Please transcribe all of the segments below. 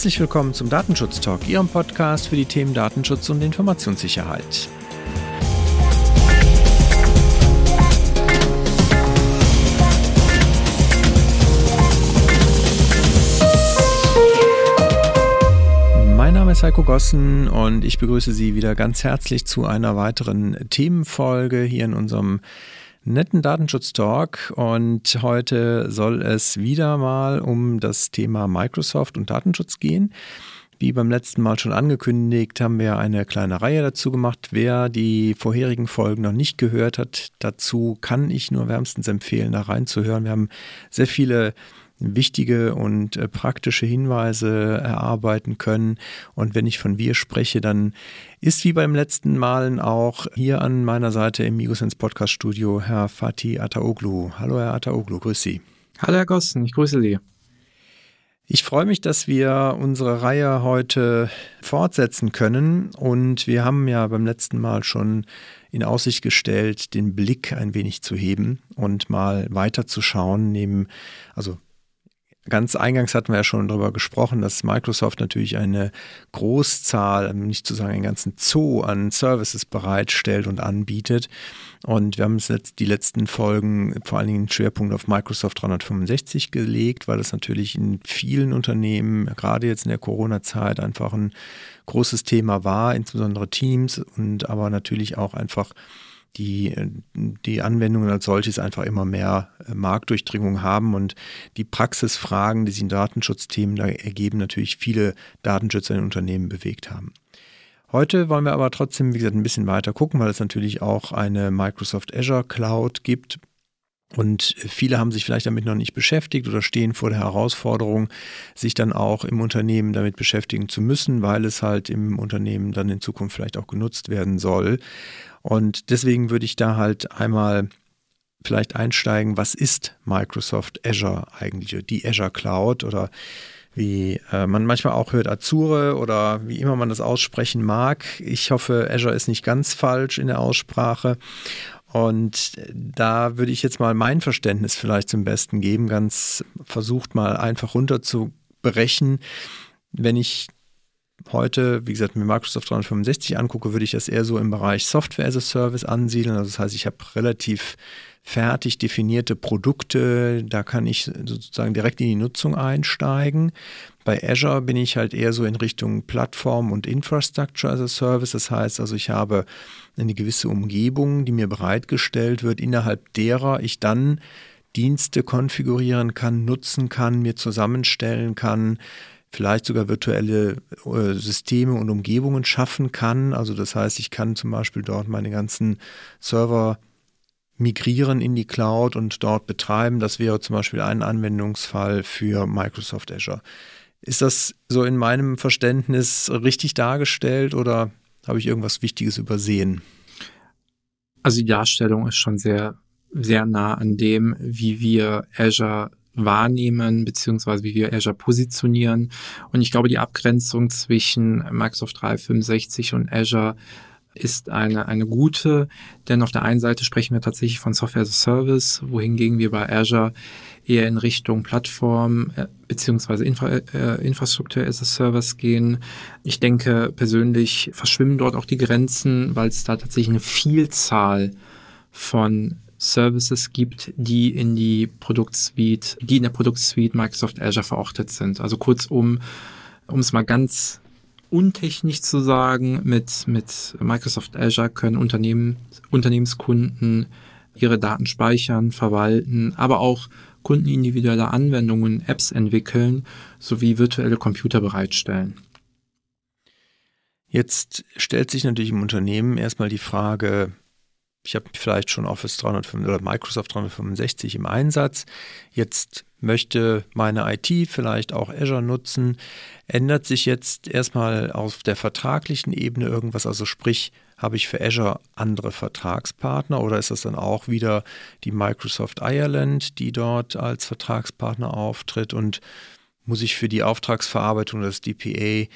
Herzlich willkommen zum Datenschutz Talk, Ihrem Podcast für die Themen Datenschutz und Informationssicherheit. Mein Name ist Heiko Gossen und ich begrüße Sie wieder ganz herzlich zu einer weiteren Themenfolge hier in unserem netten Datenschutz-Talk und heute soll es wieder mal um das Thema Microsoft und Datenschutz gehen. Wie beim letzten Mal schon angekündigt, haben wir eine kleine Reihe dazu gemacht. Wer die vorherigen Folgen noch nicht gehört hat, dazu kann ich nur wärmstens empfehlen, da reinzuhören. Wir haben sehr viele wichtige und äh, praktische Hinweise erarbeiten können. Und wenn ich von wir spreche, dann ist wie beim letzten Malen auch hier an meiner Seite im Migosens Podcast Studio Herr Fatih Ataoglu. Hallo Herr Ataoglu, grüß Sie. Hallo Herr Gossen, ich grüße Sie. Ich freue mich, dass wir unsere Reihe heute fortsetzen können. Und wir haben ja beim letzten Mal schon in Aussicht gestellt, den Blick ein wenig zu heben und mal weiterzuschauen, neben, also Ganz eingangs hatten wir ja schon darüber gesprochen, dass Microsoft natürlich eine Großzahl, nicht zu sagen einen ganzen Zoo an Services bereitstellt und anbietet. Und wir haben jetzt die letzten Folgen vor allen Dingen Schwerpunkt auf Microsoft 365 gelegt, weil das natürlich in vielen Unternehmen, gerade jetzt in der Corona-Zeit, einfach ein großes Thema war, insbesondere Teams und aber natürlich auch einfach die, die Anwendungen als solches einfach immer mehr äh, Marktdurchdringung haben und die Praxisfragen, die sich in Datenschutzthemen da ergeben, natürlich viele Datenschützer in Unternehmen bewegt haben. Heute wollen wir aber trotzdem, wie gesagt, ein bisschen weiter gucken, weil es natürlich auch eine Microsoft Azure Cloud gibt, und viele haben sich vielleicht damit noch nicht beschäftigt oder stehen vor der Herausforderung, sich dann auch im Unternehmen damit beschäftigen zu müssen, weil es halt im Unternehmen dann in Zukunft vielleicht auch genutzt werden soll. Und deswegen würde ich da halt einmal vielleicht einsteigen, was ist Microsoft Azure eigentlich, die Azure Cloud oder wie äh, man manchmal auch hört Azure oder wie immer man das aussprechen mag. Ich hoffe, Azure ist nicht ganz falsch in der Aussprache. Und da würde ich jetzt mal mein Verständnis vielleicht zum Besten geben, ganz versucht mal einfach runterzubrechen. Wenn ich heute, wie gesagt, mir Microsoft 365 angucke, würde ich das eher so im Bereich Software as a Service ansiedeln. Also das heißt, ich habe relativ fertig definierte Produkte, da kann ich sozusagen direkt in die Nutzung einsteigen. Bei Azure bin ich halt eher so in Richtung Plattform und Infrastructure as a Service. Das heißt also, ich habe eine gewisse Umgebung, die mir bereitgestellt wird, innerhalb derer ich dann Dienste konfigurieren kann, nutzen kann, mir zusammenstellen kann, vielleicht sogar virtuelle äh, Systeme und Umgebungen schaffen kann. Also das heißt, ich kann zum Beispiel dort meine ganzen Server migrieren in die Cloud und dort betreiben. Das wäre zum Beispiel ein Anwendungsfall für Microsoft Azure. Ist das so in meinem Verständnis richtig dargestellt oder habe ich irgendwas Wichtiges übersehen? Also die Darstellung ist schon sehr, sehr nah an dem, wie wir Azure wahrnehmen, beziehungsweise wie wir Azure positionieren. Und ich glaube, die Abgrenzung zwischen Microsoft 365 und Azure ist eine, eine gute, denn auf der einen Seite sprechen wir tatsächlich von Software as a Service, wohingegen wir bei Azure eher in Richtung Plattform äh, beziehungsweise Infra, äh, Infrastruktur as a Service gehen. Ich denke persönlich verschwimmen dort auch die Grenzen, weil es da tatsächlich eine Vielzahl von Services gibt, die in die Produktsuite, die in der Produktsuite Microsoft Azure verortet sind. Also kurzum, um es mal ganz untechnisch zu sagen, mit, mit Microsoft Azure können Unternehmen, Unternehmenskunden ihre Daten speichern, verwalten, aber auch Kunden individuelle Anwendungen, Apps entwickeln sowie virtuelle Computer bereitstellen. Jetzt stellt sich natürlich im Unternehmen erstmal die Frage, ich habe vielleicht schon Office 365 oder Microsoft 365 im Einsatz. Jetzt möchte meine IT vielleicht auch Azure nutzen. Ändert sich jetzt erstmal auf der vertraglichen Ebene irgendwas? Also sprich, habe ich für Azure andere Vertragspartner oder ist das dann auch wieder die Microsoft Ireland, die dort als Vertragspartner auftritt? Und muss ich für die Auftragsverarbeitung des DPA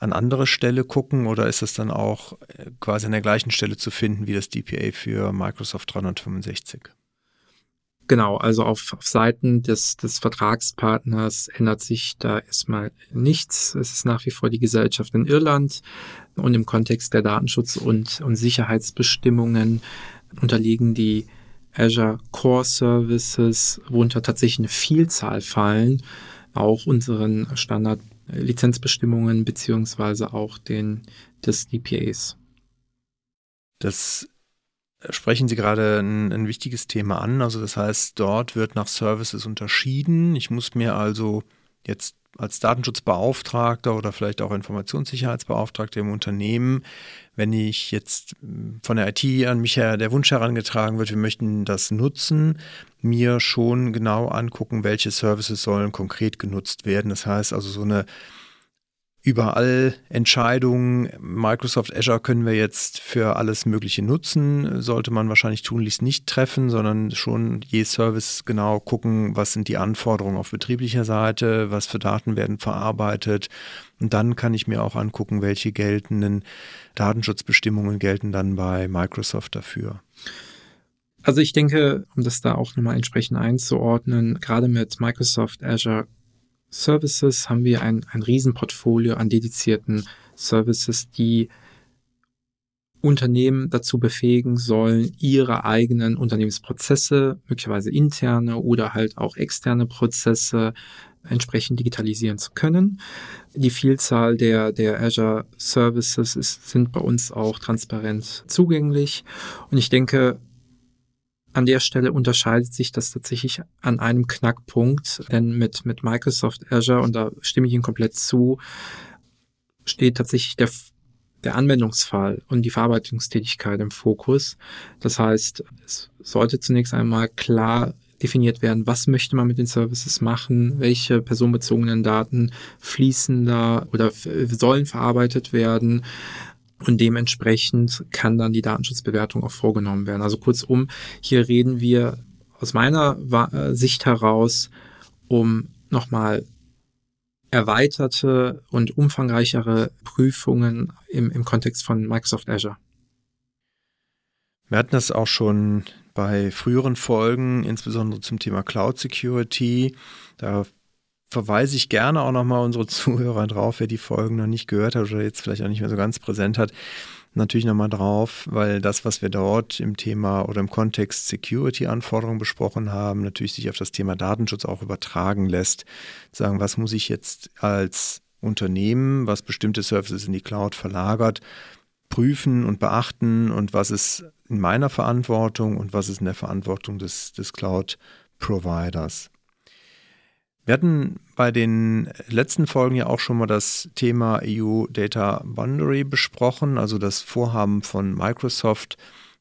an andere Stelle gucken oder ist das dann auch äh, quasi an der gleichen Stelle zu finden wie das DPA für Microsoft 365? Genau, also auf, auf Seiten des, des Vertragspartners ändert sich da erstmal nichts. Es ist nach wie vor die Gesellschaft in Irland und im Kontext der Datenschutz- und, und Sicherheitsbestimmungen unterliegen die Azure Core Services, worunter tatsächlich eine Vielzahl fallen, auch unseren Standard-Lizenzbestimmungen beziehungsweise auch den des DPAs. Das sprechen Sie gerade ein, ein, wichtiges Thema an. Also das heißt, dort wird nach Services unterschieden. Ich muss mir also jetzt als Datenschutzbeauftragter oder vielleicht auch Informationssicherheitsbeauftragter im Unternehmen, wenn ich jetzt von der IT an mich her der Wunsch herangetragen wird, wir möchten das nutzen, mir schon genau angucken, welche Services sollen konkret genutzt werden. Das heißt also so eine überall Entscheidungen. Microsoft Azure können wir jetzt für alles Mögliche nutzen. Sollte man wahrscheinlich tunlichst nicht treffen, sondern schon je Service genau gucken, was sind die Anforderungen auf betrieblicher Seite, was für Daten werden verarbeitet. Und dann kann ich mir auch angucken, welche geltenden Datenschutzbestimmungen gelten dann bei Microsoft dafür. Also ich denke, um das da auch nochmal entsprechend einzuordnen, gerade mit Microsoft Azure Services haben wir ein, ein Riesenportfolio an dedizierten Services, die Unternehmen dazu befähigen sollen, ihre eigenen Unternehmensprozesse, möglicherweise interne oder halt auch externe Prozesse entsprechend digitalisieren zu können. Die Vielzahl der, der Azure Services ist, sind bei uns auch transparent zugänglich. Und ich denke, an der Stelle unterscheidet sich das tatsächlich an einem Knackpunkt, denn mit, mit Microsoft Azure, und da stimme ich Ihnen komplett zu, steht tatsächlich der, der Anwendungsfall und die Verarbeitungstätigkeit im Fokus. Das heißt, es sollte zunächst einmal klar definiert werden, was möchte man mit den Services machen, welche personenbezogenen Daten fließen da oder sollen verarbeitet werden und dementsprechend kann dann die Datenschutzbewertung auch vorgenommen werden. Also kurzum, hier reden wir aus meiner äh, Sicht heraus um nochmal erweiterte und umfangreichere Prüfungen im, im Kontext von Microsoft Azure. Wir hatten das auch schon bei früheren Folgen, insbesondere zum Thema Cloud Security. Da verweise ich gerne auch nochmal unsere Zuhörer drauf, wer die Folgen noch nicht gehört hat oder jetzt vielleicht auch nicht mehr so ganz präsent hat. Natürlich nochmal drauf, weil das, was wir dort im Thema oder im Kontext Security-Anforderungen besprochen haben, natürlich sich auf das Thema Datenschutz auch übertragen lässt. Sagen, was muss ich jetzt als Unternehmen, was bestimmte Services in die Cloud verlagert, prüfen und beachten und was ist in meiner Verantwortung und was ist in der Verantwortung des, des Cloud-Providers. Wir hatten bei den letzten Folgen ja auch schon mal das Thema EU Data Boundary besprochen, also das Vorhaben von Microsoft,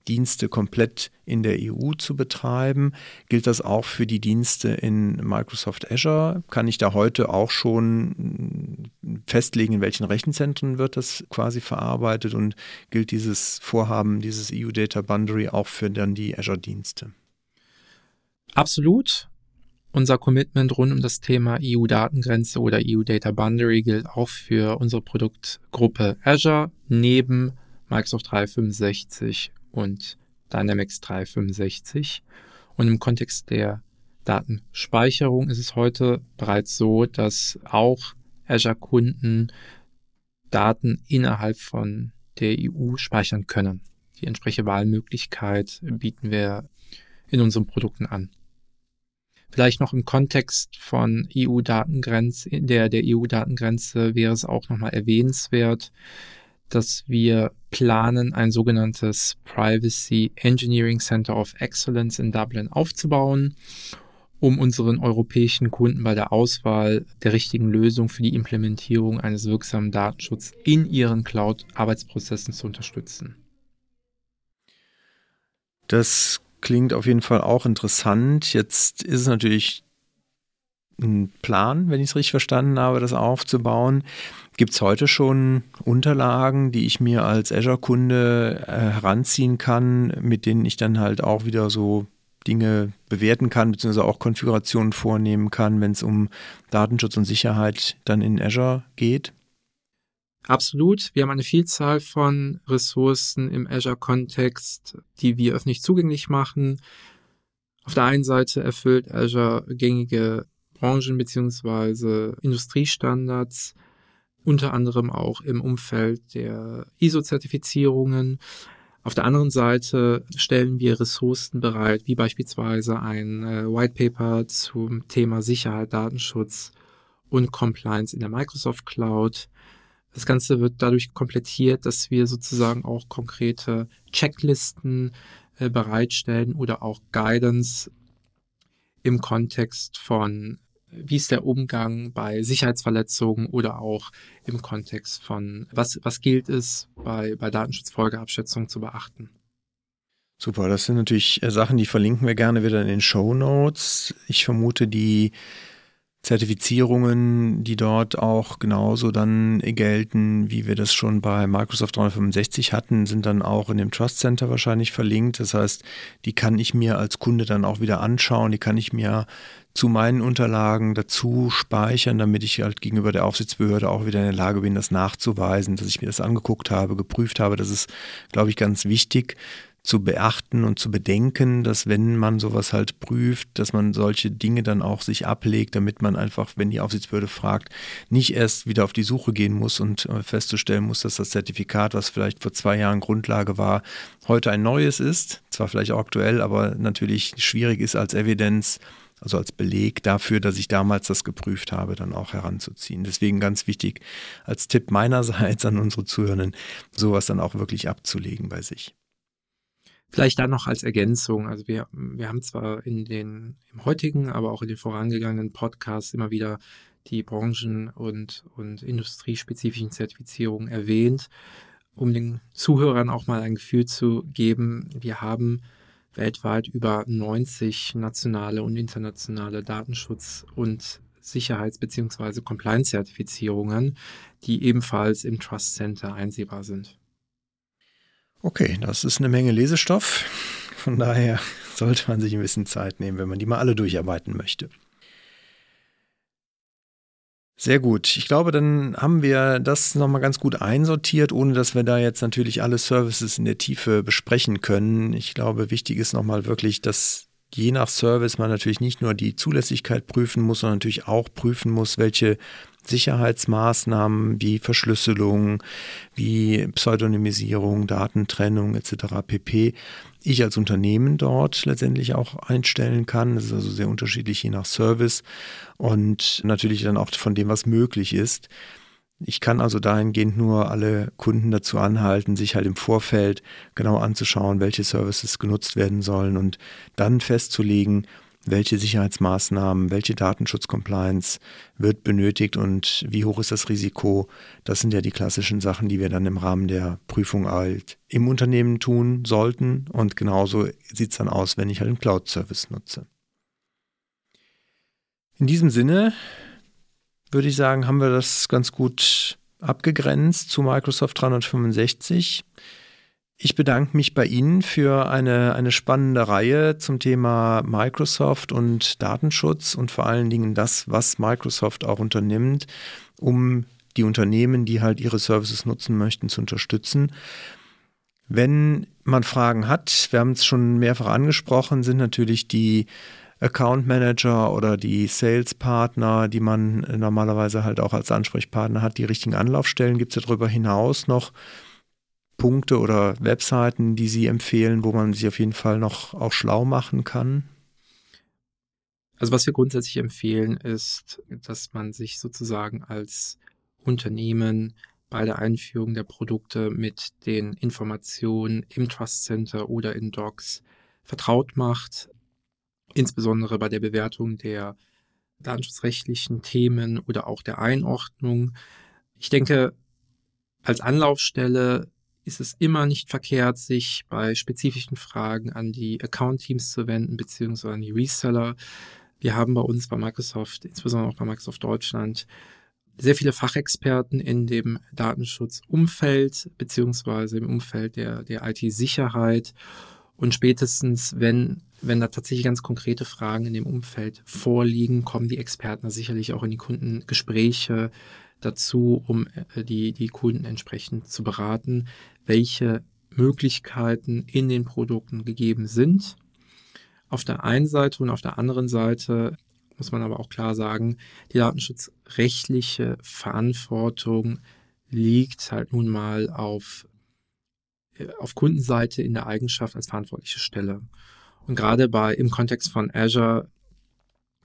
Dienste komplett in der EU zu betreiben. Gilt das auch für die Dienste in Microsoft Azure? Kann ich da heute auch schon festlegen, in welchen Rechenzentren wird das quasi verarbeitet und gilt dieses Vorhaben, dieses EU Data Boundary auch für dann die Azure-Dienste? Absolut. Unser Commitment rund um das Thema EU-Datengrenze oder EU-Data Boundary gilt auch für unsere Produktgruppe Azure neben Microsoft 365 und Dynamics 365. Und im Kontext der Datenspeicherung ist es heute bereits so, dass auch Azure-Kunden Daten innerhalb von der EU speichern können. Die entsprechende Wahlmöglichkeit bieten wir in unseren Produkten an. Vielleicht noch im Kontext von EU-Datengrenze, der, der EU-Datengrenze wäre es auch nochmal erwähnenswert, dass wir planen, ein sogenanntes Privacy Engineering Center of Excellence in Dublin aufzubauen, um unseren europäischen Kunden bei der Auswahl der richtigen Lösung für die Implementierung eines wirksamen Datenschutzes in ihren Cloud-Arbeitsprozessen zu unterstützen. Das klingt auf jeden Fall auch interessant. Jetzt ist es natürlich ein Plan, wenn ich es richtig verstanden habe, das aufzubauen. Gibt es heute schon Unterlagen, die ich mir als Azure-Kunde äh, heranziehen kann, mit denen ich dann halt auch wieder so Dinge bewerten kann, beziehungsweise auch Konfigurationen vornehmen kann, wenn es um Datenschutz und Sicherheit dann in Azure geht? Absolut. Wir haben eine Vielzahl von Ressourcen im Azure-Kontext, die wir öffentlich zugänglich machen. Auf der einen Seite erfüllt Azure gängige Branchen- bzw. Industriestandards, unter anderem auch im Umfeld der ISO-Zertifizierungen. Auf der anderen Seite stellen wir Ressourcen bereit, wie beispielsweise ein äh, White Paper zum Thema Sicherheit, Datenschutz und Compliance in der Microsoft Cloud. Das Ganze wird dadurch komplettiert, dass wir sozusagen auch konkrete Checklisten äh, bereitstellen oder auch Guidance im Kontext von wie ist der Umgang bei Sicherheitsverletzungen oder auch im Kontext von, was, was gilt es bei, bei Datenschutzfolgeabschätzungen zu beachten? Super, das sind natürlich äh, Sachen, die verlinken wir gerne wieder in den Show Notes. Ich vermute, die Zertifizierungen, die dort auch genauso dann gelten, wie wir das schon bei Microsoft 365 hatten, sind dann auch in dem Trust Center wahrscheinlich verlinkt. Das heißt, die kann ich mir als Kunde dann auch wieder anschauen, die kann ich mir zu meinen Unterlagen dazu speichern, damit ich halt gegenüber der Aufsichtsbehörde auch wieder in der Lage bin, das nachzuweisen, dass ich mir das angeguckt habe, geprüft habe. Das ist, glaube ich, ganz wichtig zu beachten und zu bedenken, dass wenn man sowas halt prüft, dass man solche Dinge dann auch sich ablegt, damit man einfach, wenn die Aufsichtsbehörde fragt, nicht erst wieder auf die Suche gehen muss und äh, festzustellen muss, dass das Zertifikat, was vielleicht vor zwei Jahren Grundlage war, heute ein neues ist. Zwar vielleicht auch aktuell, aber natürlich schwierig ist als Evidenz, also als Beleg dafür, dass ich damals das geprüft habe, dann auch heranzuziehen. Deswegen ganz wichtig als Tipp meinerseits an unsere Zuhörenden, sowas dann auch wirklich abzulegen bei sich. Vielleicht dann noch als Ergänzung. Also wir, wir haben zwar in den, im heutigen, aber auch in den vorangegangenen Podcasts immer wieder die Branchen- und, und industriespezifischen Zertifizierungen erwähnt, um den Zuhörern auch mal ein Gefühl zu geben. Wir haben weltweit über 90 nationale und internationale Datenschutz- und Sicherheits- bzw. Compliance-Zertifizierungen, die ebenfalls im Trust Center einsehbar sind. Okay, das ist eine Menge Lesestoff. Von daher sollte man sich ein bisschen Zeit nehmen, wenn man die mal alle durcharbeiten möchte. Sehr gut. Ich glaube, dann haben wir das nochmal ganz gut einsortiert, ohne dass wir da jetzt natürlich alle Services in der Tiefe besprechen können. Ich glaube, wichtig ist nochmal wirklich, dass je nach Service man natürlich nicht nur die Zulässigkeit prüfen muss, sondern natürlich auch prüfen muss, welche Sicherheitsmaßnahmen wie Verschlüsselung, wie Pseudonymisierung, Datentrennung etc. pp. ich als Unternehmen dort letztendlich auch einstellen kann. Das ist also sehr unterschiedlich je nach Service und natürlich dann auch von dem, was möglich ist. Ich kann also dahingehend nur alle Kunden dazu anhalten, sich halt im Vorfeld genau anzuschauen, welche Services genutzt werden sollen und dann festzulegen, welche Sicherheitsmaßnahmen, welche Datenschutzcompliance wird benötigt und wie hoch ist das Risiko. Das sind ja die klassischen Sachen, die wir dann im Rahmen der Prüfung halt im Unternehmen tun sollten. Und genauso sieht es dann aus, wenn ich halt einen Cloud-Service nutze. In diesem Sinne würde ich sagen, haben wir das ganz gut abgegrenzt zu Microsoft 365. Ich bedanke mich bei Ihnen für eine, eine spannende Reihe zum Thema Microsoft und Datenschutz und vor allen Dingen das, was Microsoft auch unternimmt, um die Unternehmen, die halt ihre Services nutzen möchten, zu unterstützen. Wenn man Fragen hat, wir haben es schon mehrfach angesprochen, sind natürlich die Account Manager oder die Sales Partner, die man normalerweise halt auch als Ansprechpartner hat, die richtigen Anlaufstellen. Gibt es darüber hinaus noch Punkte oder Webseiten, die Sie empfehlen, wo man sich auf jeden Fall noch auch schlau machen kann? Also was wir grundsätzlich empfehlen, ist, dass man sich sozusagen als Unternehmen bei der Einführung der Produkte mit den Informationen im Trust Center oder in Docs vertraut macht, insbesondere bei der Bewertung der datenschutzrechtlichen Themen oder auch der Einordnung. Ich denke, als Anlaufstelle ist es immer nicht verkehrt, sich bei spezifischen Fragen an die Account-Teams zu wenden, beziehungsweise an die Reseller. Wir haben bei uns bei Microsoft, insbesondere auch bei Microsoft Deutschland, sehr viele Fachexperten in dem Datenschutzumfeld, beziehungsweise im Umfeld der, der IT-Sicherheit. Und spätestens, wenn, wenn da tatsächlich ganz konkrete Fragen in dem Umfeld vorliegen, kommen die Experten sicherlich auch in die Kundengespräche dazu, um äh, die, die Kunden entsprechend zu beraten, welche Möglichkeiten in den Produkten gegeben sind. auf der einen Seite und auf der anderen Seite muss man aber auch klar sagen, die datenschutzrechtliche Verantwortung liegt halt nun mal auf, äh, auf Kundenseite in der Eigenschaft als verantwortliche Stelle. Und gerade bei, im Kontext von Azure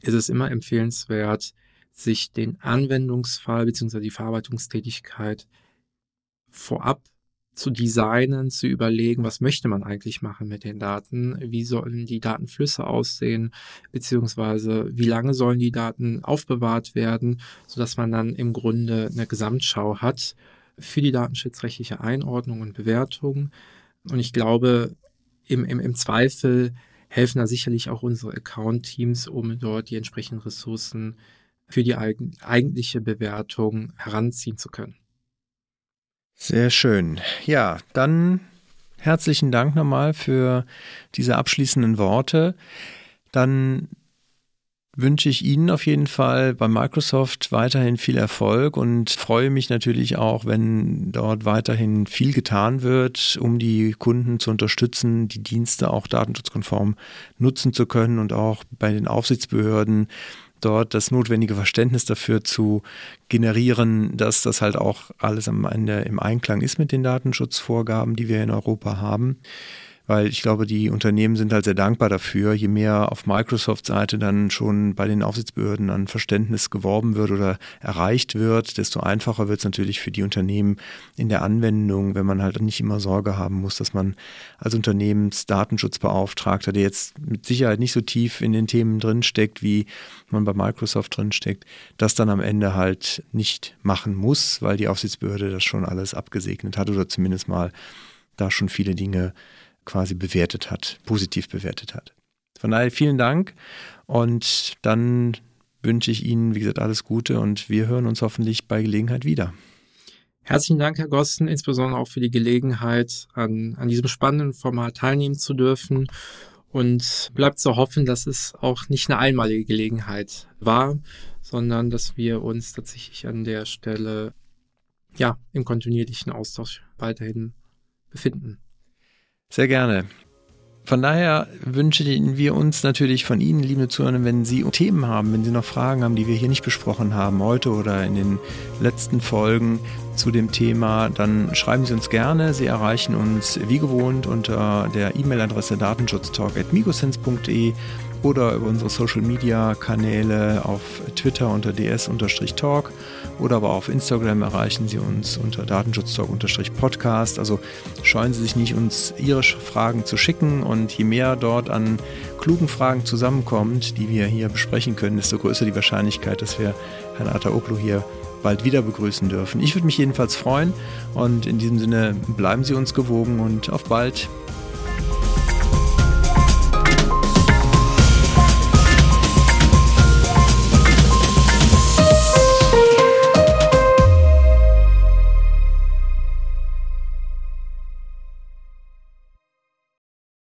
ist es immer empfehlenswert, sich den Anwendungsfall bzw. die Verarbeitungstätigkeit vorab zu designen, zu überlegen, was möchte man eigentlich machen mit den Daten, wie sollen die Datenflüsse aussehen, beziehungsweise wie lange sollen die Daten aufbewahrt werden, sodass man dann im Grunde eine Gesamtschau hat für die datenschutzrechtliche Einordnung und Bewertung. Und ich glaube, im, im, im Zweifel helfen da sicherlich auch unsere Account-Teams, um dort die entsprechenden Ressourcen für die eigentliche Bewertung heranziehen zu können. Sehr schön. Ja, dann herzlichen Dank nochmal für diese abschließenden Worte. Dann wünsche ich Ihnen auf jeden Fall bei Microsoft weiterhin viel Erfolg und freue mich natürlich auch, wenn dort weiterhin viel getan wird, um die Kunden zu unterstützen, die Dienste auch datenschutzkonform nutzen zu können und auch bei den Aufsichtsbehörden dort das notwendige Verständnis dafür zu generieren, dass das halt auch alles am Ende im Einklang ist mit den Datenschutzvorgaben, die wir in Europa haben weil ich glaube, die Unternehmen sind halt sehr dankbar dafür. Je mehr auf Microsoft-Seite dann schon bei den Aufsichtsbehörden an Verständnis geworben wird oder erreicht wird, desto einfacher wird es natürlich für die Unternehmen in der Anwendung, wenn man halt nicht immer Sorge haben muss, dass man als Unternehmensdatenschutzbeauftragter, der jetzt mit Sicherheit nicht so tief in den Themen drinsteckt, wie man bei Microsoft drinsteckt, das dann am Ende halt nicht machen muss, weil die Aufsichtsbehörde das schon alles abgesegnet hat oder zumindest mal da schon viele Dinge quasi bewertet hat, positiv bewertet hat. Von daher vielen Dank und dann wünsche ich Ihnen, wie gesagt, alles Gute und wir hören uns hoffentlich bei Gelegenheit wieder. Herzlichen Dank, Herr Gossen, insbesondere auch für die Gelegenheit, an, an diesem spannenden Format teilnehmen zu dürfen. Und bleibt zu hoffen, dass es auch nicht eine einmalige Gelegenheit war, sondern dass wir uns tatsächlich an der Stelle ja im kontinuierlichen Austausch weiterhin befinden. Sehr gerne. Von daher wünschen wir uns natürlich von Ihnen, liebe Zuhörer, wenn Sie Themen haben, wenn Sie noch Fragen haben, die wir hier nicht besprochen haben, heute oder in den letzten Folgen zu dem Thema, dann schreiben Sie uns gerne. Sie erreichen uns wie gewohnt unter der E-Mail-Adresse datenschutztalk.migosense.de oder über unsere Social Media Kanäle auf Twitter unter ds-talk oder aber auf Instagram erreichen Sie uns unter datenschutztalk-podcast. Also scheuen Sie sich nicht, uns Ihre Fragen zu schicken und je mehr dort an klugen Fragen zusammenkommt, die wir hier besprechen können, desto größer die Wahrscheinlichkeit, dass wir Herrn Ataoglu hier bald wieder begrüßen dürfen. Ich würde mich jedenfalls freuen und in diesem Sinne bleiben Sie uns gewogen und auf bald.